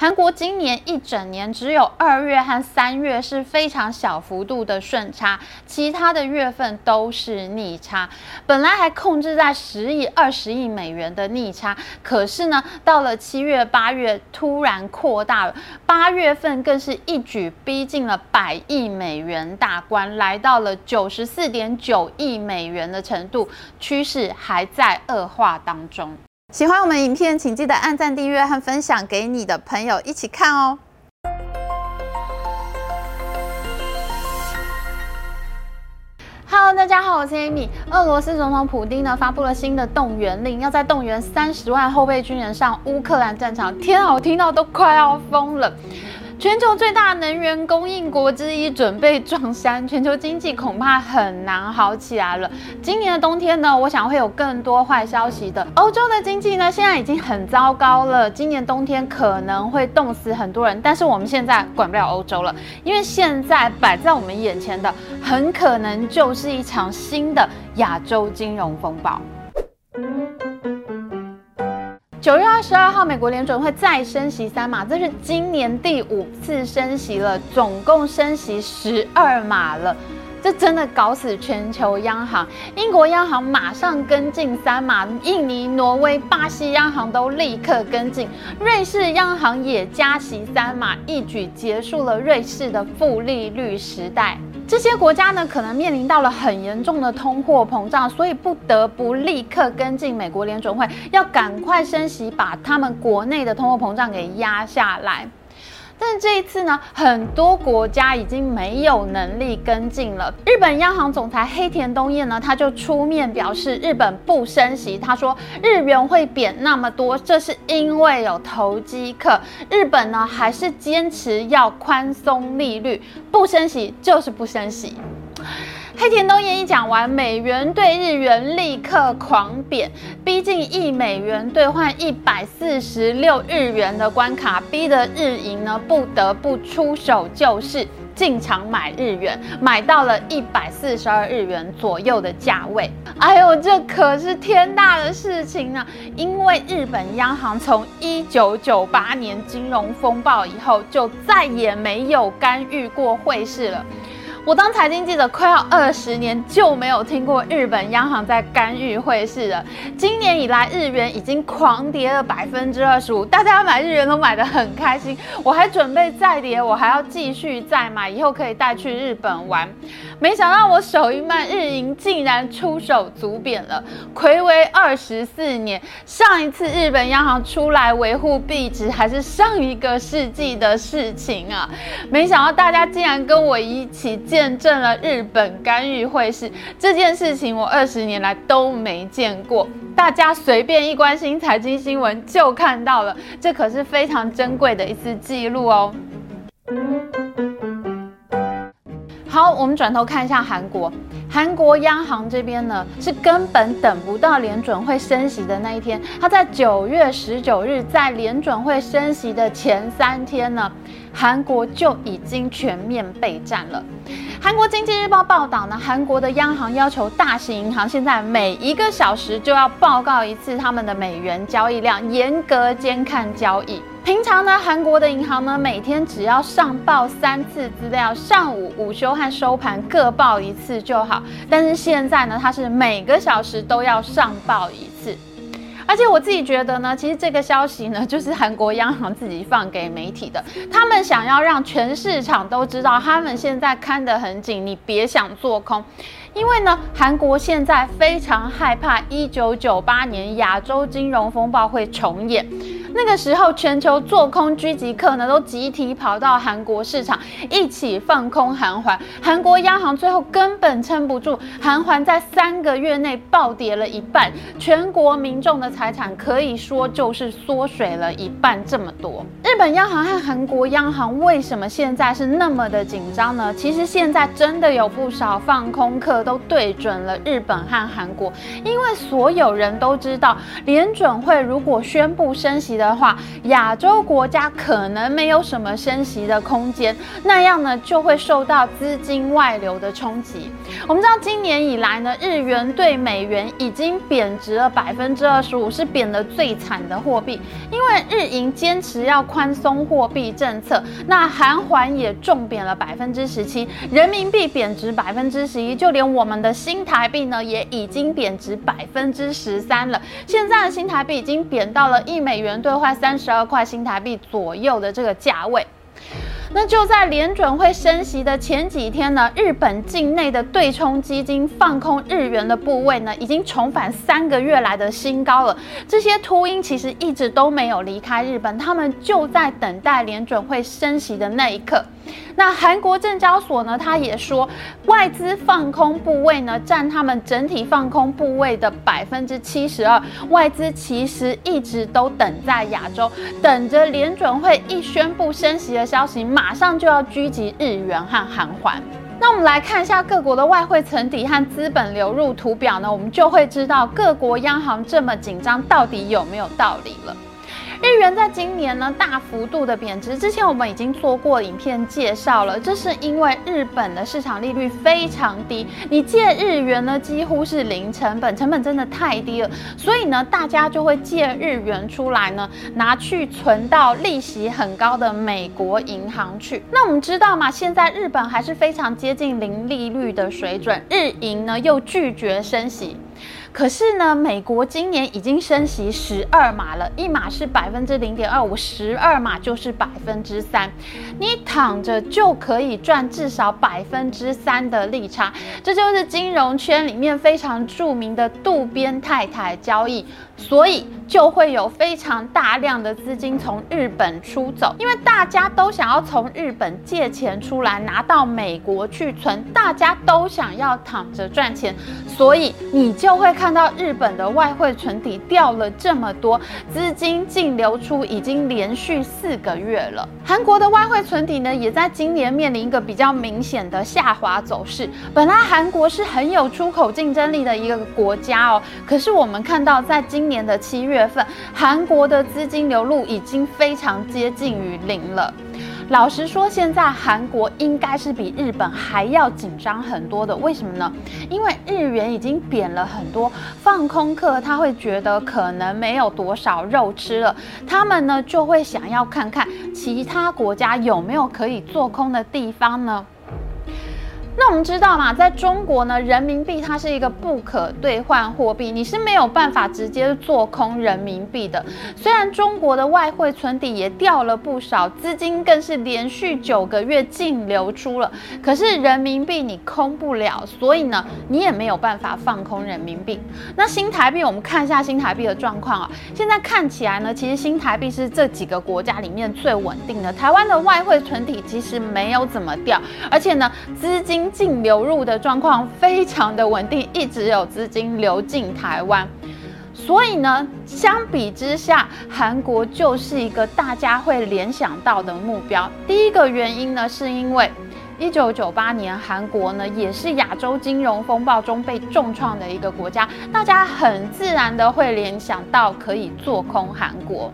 韩国今年一整年只有二月和三月是非常小幅度的顺差，其他的月份都是逆差。本来还控制在十亿、二十亿美元的逆差，可是呢，到了七月、八月突然扩大了，八月份更是一举逼近了百亿美元大关，来到了九十四点九亿美元的程度，趋势还在恶化当中。喜欢我们影片，请记得按赞、订阅和分享给你的朋友一起看哦。Hello，大家好，我是 Amy。俄罗斯总统普丁呢发布了新的动员令，要在动员三十万后备军人上乌克兰战场。天啊，我听到都快要疯了。全球最大能源供应国之一准备撞衫，全球经济恐怕很难好起来了。今年的冬天呢，我想会有更多坏消息的。欧洲的经济呢，现在已经很糟糕了，今年冬天可能会冻死很多人。但是我们现在管不了欧洲了，因为现在摆在我们眼前的，很可能就是一场新的亚洲金融风暴。九月二十二号，美国联准会再升息三码，这是今年第五次升息了，总共升息十二码了，这真的搞死全球央行。英国央行马上跟进三码，印尼、挪威、巴西央行都立刻跟进，瑞士央行也加息三码，一举结束了瑞士的负利率时代。这些国家呢，可能面临到了很严重的通货膨胀，所以不得不立刻跟进美国联准会，要赶快升息，把他们国内的通货膨胀给压下来。但这一次呢，很多国家已经没有能力跟进了。日本央行总裁黑田东彦呢，他就出面表示，日本不升息。他说，日元会贬那么多，这是因为有投机客。日本呢，还是坚持要宽松利率，不升息就是不升息。黑田东彦一讲完，美元对日元立刻狂贬，逼近一美元兑换一百四十六日元的关卡，逼得日银呢不得不出手救市，进场买日元，买到了一百四十二日元左右的价位。哎呦，这可是天大的事情啊！因为日本央行从一九九八年金融风暴以后，就再也没有干预过汇市了。我当财经记者快要二十年，就没有听过日本央行在干预汇市了。今年以来，日元已经狂跌了百分之二十五，大家买日元都买得很开心。我还准备再跌，我还要继续再买，以后可以带去日本玩。没想到我手一慢，日银竟然出手足贬了。睽违二十四年，上一次日本央行出来维护币值，还是上一个世纪的事情啊！没想到大家竟然跟我一起见。见证了日本干预汇市这件事情，我二十年来都没见过。大家随便一关心财经新闻就看到了，这可是非常珍贵的一次记录哦。好，我们转头看一下韩国。韩国央行这边呢，是根本等不到联准会升息的那一天。他在九月十九日，在联准会升息的前三天呢，韩国就已经全面备战了。韩国经济日报报道呢，韩国的央行要求大型银行现在每一个小时就要报告一次他们的美元交易量，严格监看交易。平常呢，韩国的银行呢，每天只要上报三次资料，上午、午休和收盘各报一次就好。但是现在呢，它是每个小时都要上报一次。而且我自己觉得呢，其实这个消息呢，就是韩国央行自己放给媒体的，他们想要让全市场都知道，他们现在看得很紧，你别想做空。因为呢，韩国现在非常害怕一九九八年亚洲金融风暴会重演。那个时候，全球做空狙击客呢都集体跑到韩国市场，一起放空韩环。韩国央行最后根本撑不住，韩环在三个月内暴跌了一半，全国民众的财产可以说就是缩水了一半这么多。日本央行和韩国央行为什么现在是那么的紧张呢？其实现在真的有不少放空客都对准了日本和韩国，因为所有人都知道，联准会如果宣布升息。的话，亚洲国家可能没有什么升息的空间，那样呢就会受到资金外流的冲击。我们知道今年以来呢，日元对美元已经贬值了百分之二十五，是贬得最惨的货币。因为日银坚持要宽松货币政策，那韩环也重贬了百分之十七，人民币贬值百分之十一，就连我们的新台币呢也已经贬值百分之十三了。现在的新台币已经贬到了一美元兑兑换三十二块新台币左右的这个价位。那就在联准会升息的前几天呢，日本境内的对冲基金放空日元的部位呢，已经重返三个月来的新高了。这些秃鹰其实一直都没有离开日本，他们就在等待联准会升息的那一刻。那韩国证交所呢，他也说，外资放空部位呢，占他们整体放空部位的百分之七十二。外资其实一直都等在亚洲，等着联准会一宣布升息的消息，马上就要狙击日元和韩环。那我们来看一下各国的外汇存底和资本流入图表呢，我们就会知道各国央行这么紧张到底有没有道理了。日元在今年呢大幅度的贬值，之前我们已经做过影片介绍了，这是因为日本的市场利率非常低，你借日元呢几乎是零成本，成本真的太低了，所以呢大家就会借日元出来呢拿去存到利息很高的美国银行去。那我们知道嘛，现在日本还是非常接近零利率的水准，日银呢又拒绝升息。可是呢，美国今年已经升息十二码了，一码是百分之零点二五，十二码就是百分之三，你躺着就可以赚至少百分之三的利差，这就是金融圈里面非常著名的渡边太太交易，所以就会有非常大量的资金从日本出走，因为大家都想要从日本借钱出来拿到美国去存，大家都想要躺着赚钱，所以你就会。看到日本的外汇存底掉了这么多，资金净流出已经连续四个月了。韩国的外汇存底呢，也在今年面临一个比较明显的下滑走势。本来韩国是很有出口竞争力的一个国家哦，可是我们看到在今年的七月份，韩国的资金流入已经非常接近于零了。老实说，现在韩国应该是比日本还要紧张很多的。为什么呢？因为日元已经贬了很多，放空客他会觉得可能没有多少肉吃了，他们呢就会想要看看其他国家有没有可以做空的地方呢？那我们知道嘛，在中国呢，人民币它是一个不可兑换货币，你是没有办法直接做空人民币的。虽然中国的外汇存底也掉了不少，资金更是连续九个月净流出了，可是人民币你空不了，所以呢，你也没有办法放空人民币。那新台币，我们看一下新台币的状况啊，现在看起来呢，其实新台币是这几个国家里面最稳定的。台湾的外汇存底其实没有怎么掉，而且呢，资金。净流入的状况非常的稳定，一直有资金流进台湾，所以呢，相比之下，韩国就是一个大家会联想到的目标。第一个原因呢，是因为一九九八年韩国呢也是亚洲金融风暴中被重创的一个国家，大家很自然的会联想到可以做空韩国。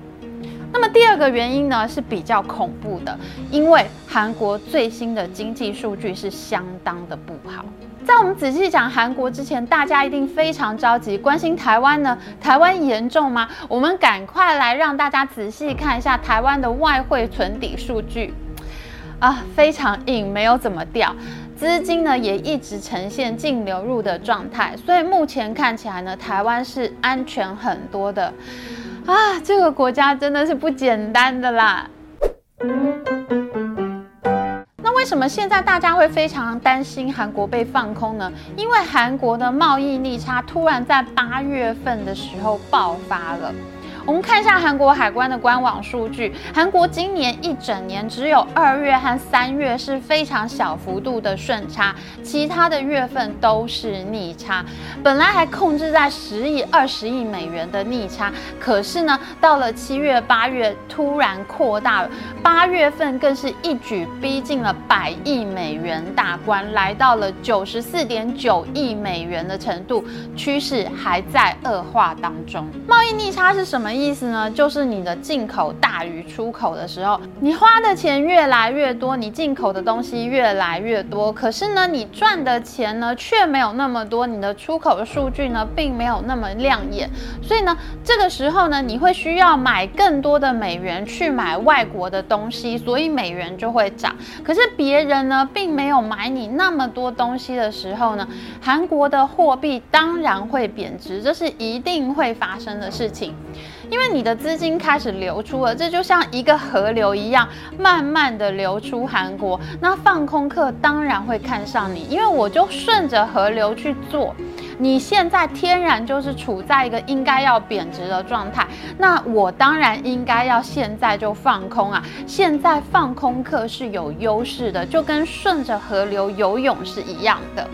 那么第二个原因呢，是比较恐怖的，因为韩国最新的经济数据是相当的不好。在我们仔细讲韩国之前，大家一定非常着急，关心台湾呢？台湾严重吗？我们赶快来让大家仔细看一下台湾的外汇存底数据啊，非常硬，没有怎么掉，资金呢也一直呈现净流入的状态，所以目前看起来呢，台湾是安全很多的。啊，这个国家真的是不简单的啦。那为什么现在大家会非常担心韩国被放空呢？因为韩国的贸易逆差突然在八月份的时候爆发了。我们看一下韩国海关的官网数据，韩国今年一整年只有二月和三月是非常小幅度的顺差，其他的月份都是逆差。本来还控制在十亿、二十亿美元的逆差，可是呢，到了七月、八月突然扩大了，八月份更是一举逼近了百亿美元大关，来到了九十四点九亿美元的程度，趋势还在恶化当中。贸易逆差是什么意思呢？就是你的进口大于出口的时候，你花的钱越来越多，你进口的东西越来越多，可是呢，你赚的钱呢却没有那么多，你的出口的数据呢并没有那么亮眼，所以呢，这个时候呢，你会需要买更多的美元去买外国的东西，所以美元就会涨。可是别人呢并没有买你那么多东西的时候呢，韩国的货币当然会贬值，这是一定会发生的事情。因为你的资金开始流出了，这就像一个河流一样，慢慢的流出韩国。那放空客当然会看上你，因为我就顺着河流去做。你现在天然就是处在一个应该要贬值的状态，那我当然应该要现在就放空啊。现在放空客是有优势的，就跟顺着河流游泳是一样的。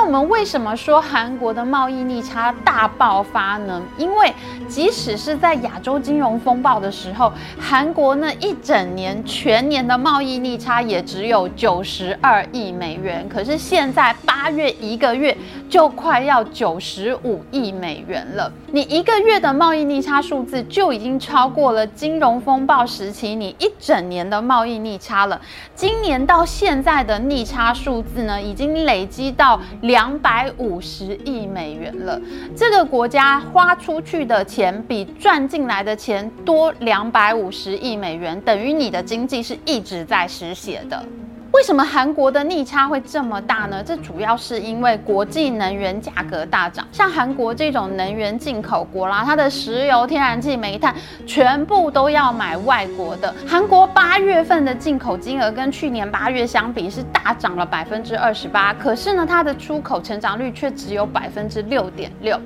那我们为什么说韩国的贸易逆差大爆发呢？因为即使是在亚洲金融风暴的时候，韩国呢一整年全年的贸易逆差也只有九十二亿美元，可是现在八月一个月就快要九十五亿美元了。你一个月的贸易逆差数字就已经超过了金融风暴时期你一整年的贸易逆差了。今年到现在的逆差数字呢，已经累积到。两百五十亿美元了，这个国家花出去的钱比赚进来的钱多两百五十亿美元，等于你的经济是一直在失血的。为什么韩国的逆差会这么大呢？这主要是因为国际能源价格大涨。像韩国这种能源进口国啦，它的石油、天然气、煤炭全部都要买外国的。韩国八月份的进口金额跟去年八月相比是大涨了百分之二十八，可是呢，它的出口成长率却只有百分之六点六。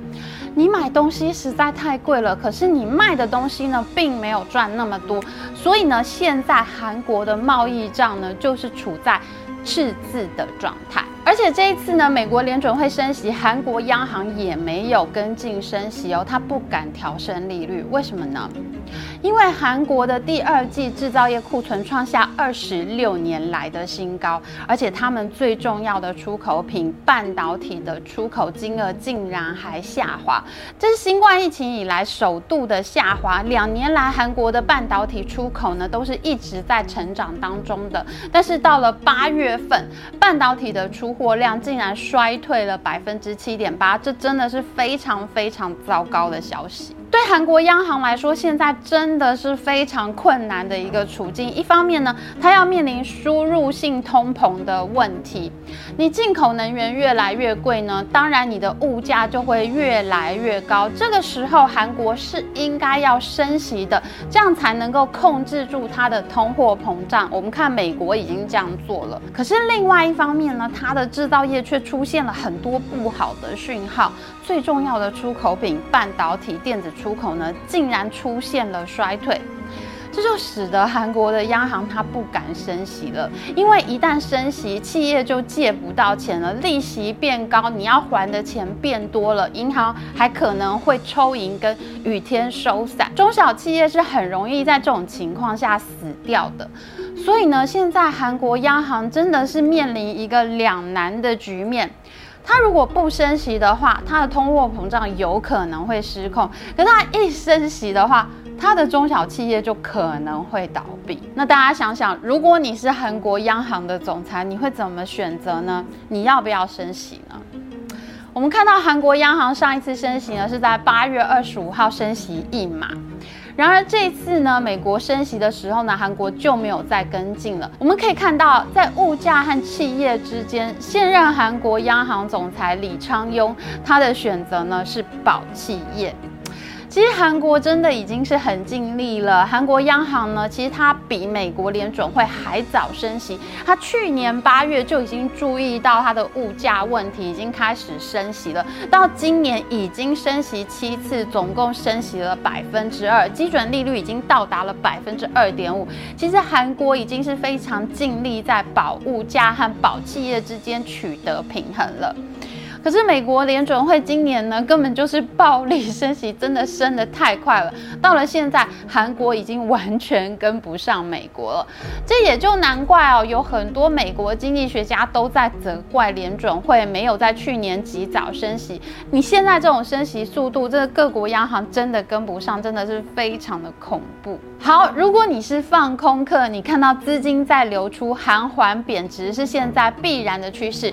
你买东西实在太贵了，可是你卖的东西呢，并没有赚那么多，所以呢，现在韩国的贸易账呢，就是处在赤字的状态。而且这一次呢，美国联准会升息，韩国央行也没有跟进升息哦，它不敢调升利率，为什么呢？因为韩国的第二季制造业库存创下二十六年来的新高，而且他们最重要的出口品半导体的出口金额竟然还下滑，这是新冠疫情以来首度的下滑。两年来，韩国的半导体出口呢都是一直在成长当中的，但是到了八月份，半导体的出货量竟然衰退了百分之七点八，这真的是非常非常糟糕的消息。对韩国央行来说，现在真的是非常困难的一个处境。一方面呢，它要面临输入性通膨的问题，你进口能源越来越贵呢，当然你的物价就会越来越高。这个时候，韩国是应该要升息的，这样才能够控制住它的通货膨胀。我们看美国已经这样做了，可是另外一方面呢，它的制造业却出现了很多不好的讯号。最重要的出口品半导体电子出口呢，竟然出现了衰退，这就使得韩国的央行它不敢升息了，因为一旦升息，企业就借不到钱了，利息变高，你要还的钱变多了，银行还可能会抽银跟，雨天收伞，中小企业是很容易在这种情况下死掉的。所以呢，现在韩国央行真的是面临一个两难的局面。它如果不升息的话，它的通货膨胀有可能会失控；可是它一升息的话，它的中小企业就可能会倒闭。那大家想想，如果你是韩国央行的总裁，你会怎么选择呢？你要不要升息呢？我们看到韩国央行上一次升息呢，是在八月二十五号升息一码。然而这次呢，美国升息的时候呢，韩国就没有再跟进了。我们可以看到，在物价和企业之间，现任韩国央行总裁李昌镛他的选择呢是保企业。其实韩国真的已经是很尽力了。韩国央行呢，其实它比美国联准会还早升息。它去年八月就已经注意到它的物价问题，已经开始升息了。到今年已经升息七次，总共升息了百分之二，基准利率已经到达了百分之二点五。其实韩国已经是非常尽力在保物价和保企业之间取得平衡了。可是美国联准会今年呢，根本就是暴力升息，真的升得太快了。到了现在，韩国已经完全跟不上美国了。这也就难怪哦，有很多美国经济学家都在责怪联准会没有在去年及早升息。你现在这种升息速度，这个各国央行真的跟不上，真的是非常的恐怖。好，如果你是放空客，你看到资金在流出，韩环贬值是现在必然的趋势。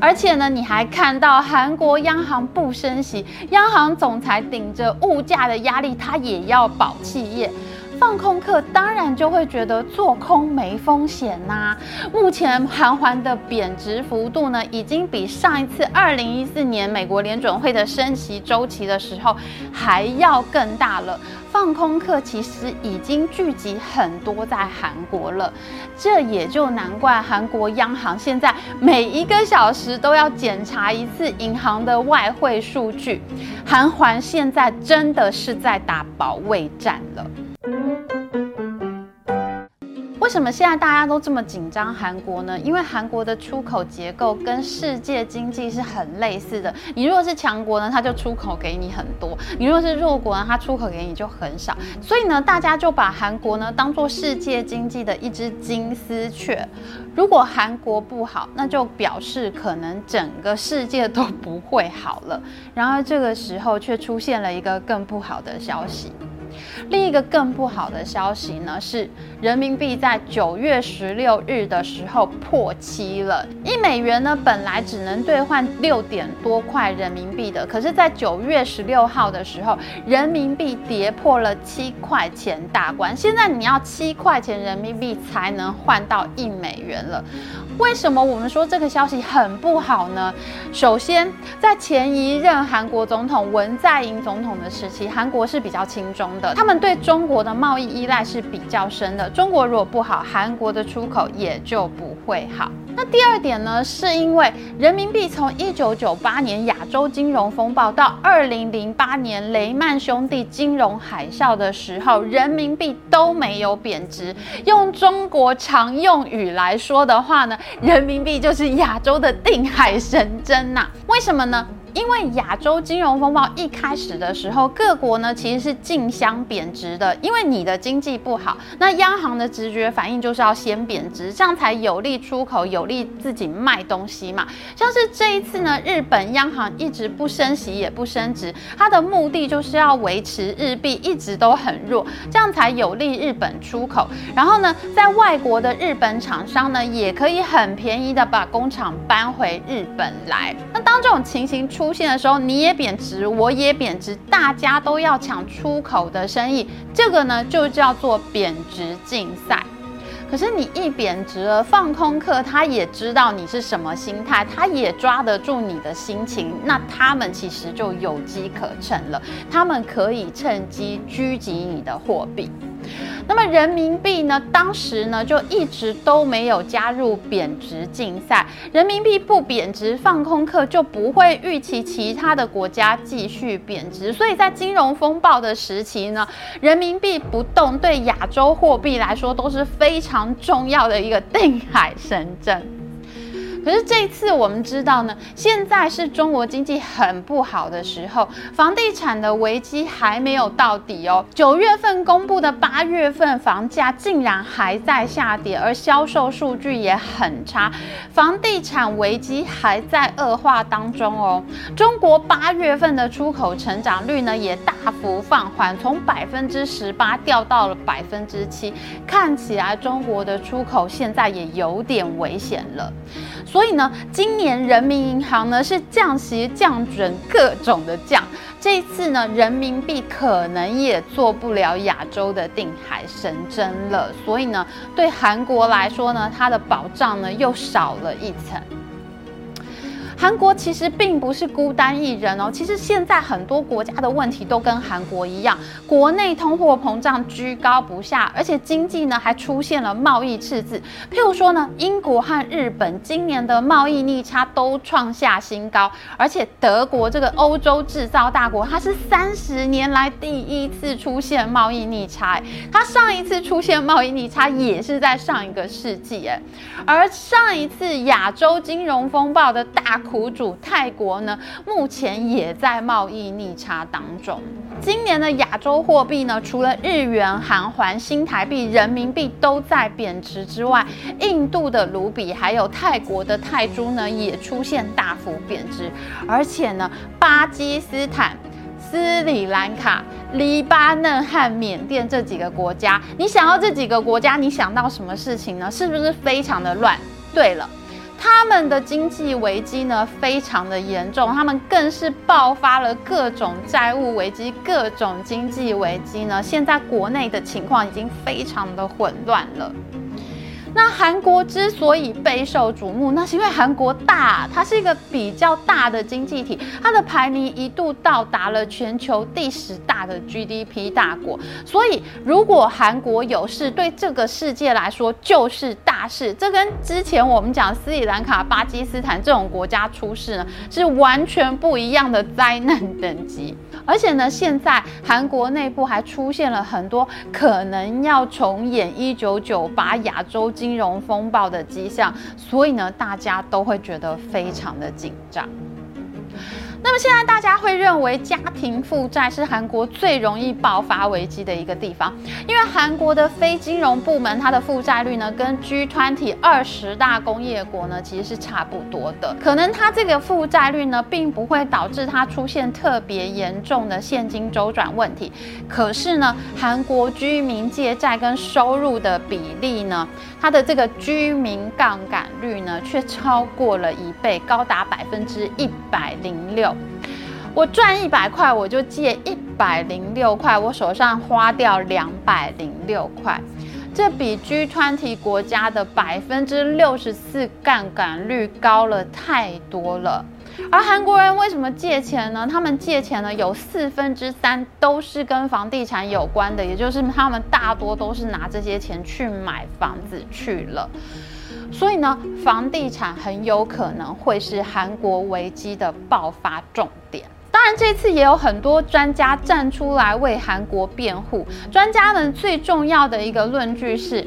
而且呢，你还看到韩国央行不升息，央行总裁顶着物价的压力，他也要保企业。放空客当然就会觉得做空没风险呐、目前韩环的贬值幅度呢，已经比上一次二零一四年美国联准会的升息周期的时候还要更大了。放空客其实已经聚集很多在韩国了，这也就难怪韩国央行现在每一个小时都要检查一次银行的外汇数据。韩环现在真的是在打保卫战了。为什么现在大家都这么紧张韩国呢？因为韩国的出口结构跟世界经济是很类似的。你如果是强国呢，它就出口给你很多；你如果是弱国呢，它出口给你就很少。所以呢，大家就把韩国呢当做世界经济的一只金丝雀。如果韩国不好，那就表示可能整个世界都不会好了。然而这个时候却出现了一个更不好的消息。另一个更不好的消息呢，是人民币在九月十六日的时候破七了。一美元呢，本来只能兑换六点多块人民币的，可是，在九月十六号的时候，人民币跌破了七块钱大关。现在你要七块钱人民币才能换到一美元了。为什么我们说这个消息很不好呢？首先，在前一任韩国总统文在寅总统的时期，韩国是比较亲中的，他们对中国的贸易依赖是比较深的。中国如果不好，韩国的出口也就不会好。那第二点呢，是因为人民币从一九九八年亚洲金融风暴到二零零八年雷曼兄弟金融海啸的时候，人民币都没有贬值。用中国常用语来说的话呢，人民币就是亚洲的定海神针呐。为什么呢？因为亚洲金融风暴一开始的时候，各国呢其实是竞相贬值的。因为你的经济不好，那央行的直觉反应就是要先贬值，这样才有利出口，有利自己卖东西嘛。像是这一次呢，日本央行一直不升息也不升值，它的目的就是要维持日币一直都很弱，这样才有利日本出口。然后呢，在外国的日本厂商呢，也可以很便宜的把工厂搬回日本来。那当这种情形出出现的时候，你也贬值，我也贬值，大家都要抢出口的生意，这个呢就叫做贬值竞赛。可是你一贬值了，放空客他也知道你是什么心态，他也抓得住你的心情，那他们其实就有机可乘了，他们可以趁机狙击你的货币。那么人民币呢？当时呢就一直都没有加入贬值竞赛。人民币不贬值，放空客就不会预期其他的国家继续贬值。所以在金融风暴的时期呢，人民币不动对亚洲货币来说都是非常重要的一个定海神针。可是这一次我们知道呢，现在是中国经济很不好的时候，房地产的危机还没有到底哦。九月份公布的八月份房价竟然还在下跌，而销售数据也很差，房地产危机还在恶化当中哦。中国八月份的出口成长率呢也大幅放缓，从百分之十八掉到了百分之七，看起来中国的出口现在也有点危险了。所以呢，今年人民银行呢是降息、降准各种的降，这一次呢，人民币可能也做不了亚洲的定海神针了。所以呢，对韩国来说呢，它的保障呢又少了一层。韩国其实并不是孤单一人哦，其实现在很多国家的问题都跟韩国一样，国内通货膨胀居高不下，而且经济呢还出现了贸易赤字。譬如说呢，英国和日本今年的贸易逆差都创下新高，而且德国这个欧洲制造大国，它是三十年来第一次出现贸易逆差，它上一次出现贸易逆差也是在上一个世纪，哎，而上一次亚洲金融风暴的大。苦主泰国呢，目前也在贸易逆差当中。今年的亚洲货币呢，除了日元、韩元、新台币、人民币都在贬值之外，印度的卢比还有泰国的泰铢呢，也出现大幅贬值。而且呢，巴基斯坦、斯里兰卡、黎巴嫩和缅甸这几个国家，你想到这几个国家，你想到什么事情呢？是不是非常的乱？对了。他们的经济危机呢，非常的严重，他们更是爆发了各种债务危机、各种经济危机呢。现在国内的情况已经非常的混乱了。那韩国之所以备受瞩目，那是因为韩国大，它是一个比较大的经济体，它的排名一度到达了全球第十大的 GDP 大国。所以，如果韩国有事，对这个世界来说就是大事。这跟之前我们讲斯里兰卡、巴基斯坦这种国家出事呢，是完全不一样的灾难等级。而且呢，现在韩国内部还出现了很多可能要重演一九九八亚洲金融风暴的迹象，所以呢，大家都会觉得非常的紧张。那么现在大家会认为家庭负债是韩国最容易爆发危机的一个地方，因为韩国的非金融部门它的负债率呢，跟 G20 二十大工业国呢其实是差不多的。可能它这个负债率呢，并不会导致它出现特别严重的现金周转问题，可是呢，韩国居民借债跟收入的比例呢，它的这个居民杠杆率呢，却超过了一倍，高达百分之一百零六。我赚一百块，我就借一百零六块，我手上花掉两百零六块，这比 G20 国家的百分之六十四杠杆率高了太多了。而韩国人为什么借钱呢？他们借钱呢，有四分之三都是跟房地产有关的，也就是他们大多都是拿这些钱去买房子去了。所以呢，房地产很有可能会是韩国危机的爆发重点。当然，这次也有很多专家站出来为韩国辩护。专家们最重要的一个论据是，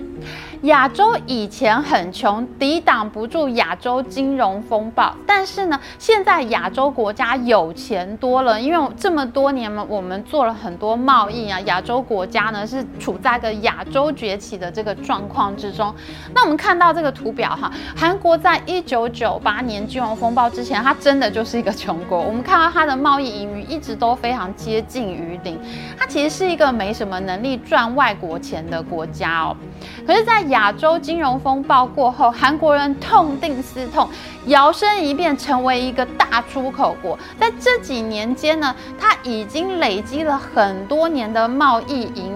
亚洲以前很穷，抵挡不住亚洲金融风暴。但是呢，现在亚洲国家有钱多了，因为这么多年嘛，我们做了很多贸易啊，亚洲国家呢是处在个亚洲崛起的这个状况之中。那我们看到这个图表哈，韩国在一九九八年金融风暴之前，它真的就是一个穷国。我们看到它的贸易盈余一直都非常接近于零，它其实是一个没什么能力赚外国钱的国家哦。可是，在亚洲金融风暴过后，韩国人痛定思痛，摇身一变成为一个大出口国。在这几年间呢，它已经累积了很多年的贸易盈，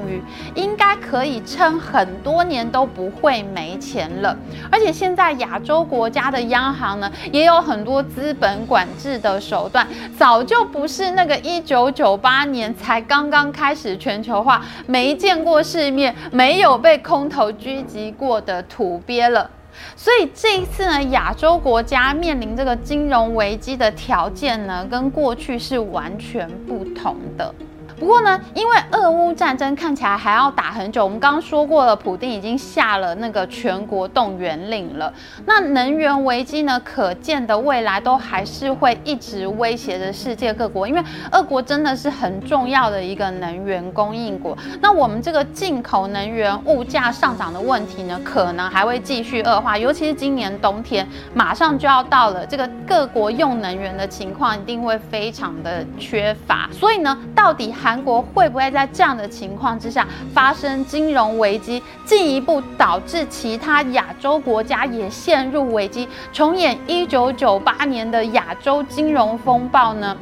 应该可以撑很多年都不会没钱了。而且现在亚洲国家的央行呢，也有很多资本管制的手段，早就不是那个一九九八年才刚刚开始全球化，没见过世面，没有被空头狙击过的土鳖了，所以这一次呢，亚洲国家面临这个金融危机的条件呢，跟过去是完全不同的。不过呢，因为俄乌战争看起来还要打很久，我们刚刚说过了，普丁已经下了那个全国动员令了。那能源危机呢，可见的未来都还是会一直威胁着世界各国，因为俄国真的是很重要的一个能源供应国。那我们这个进口能源物价上涨的问题呢，可能还会继续恶化，尤其是今年冬天马上就要到了，这个各国用能源的情况一定会非常的缺乏。所以呢，到底还韩国会不会在这样的情况之下发生金融危机，进一步导致其他亚洲国家也陷入危机，重演一九九八年的亚洲金融风暴呢？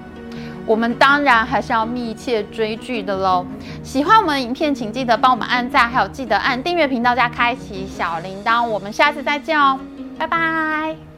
我们当然还是要密切追剧的喽。喜欢我们的影片，请记得帮我们按赞，还有记得按订阅频道加开启小铃铛。我们下次再见哦，拜拜。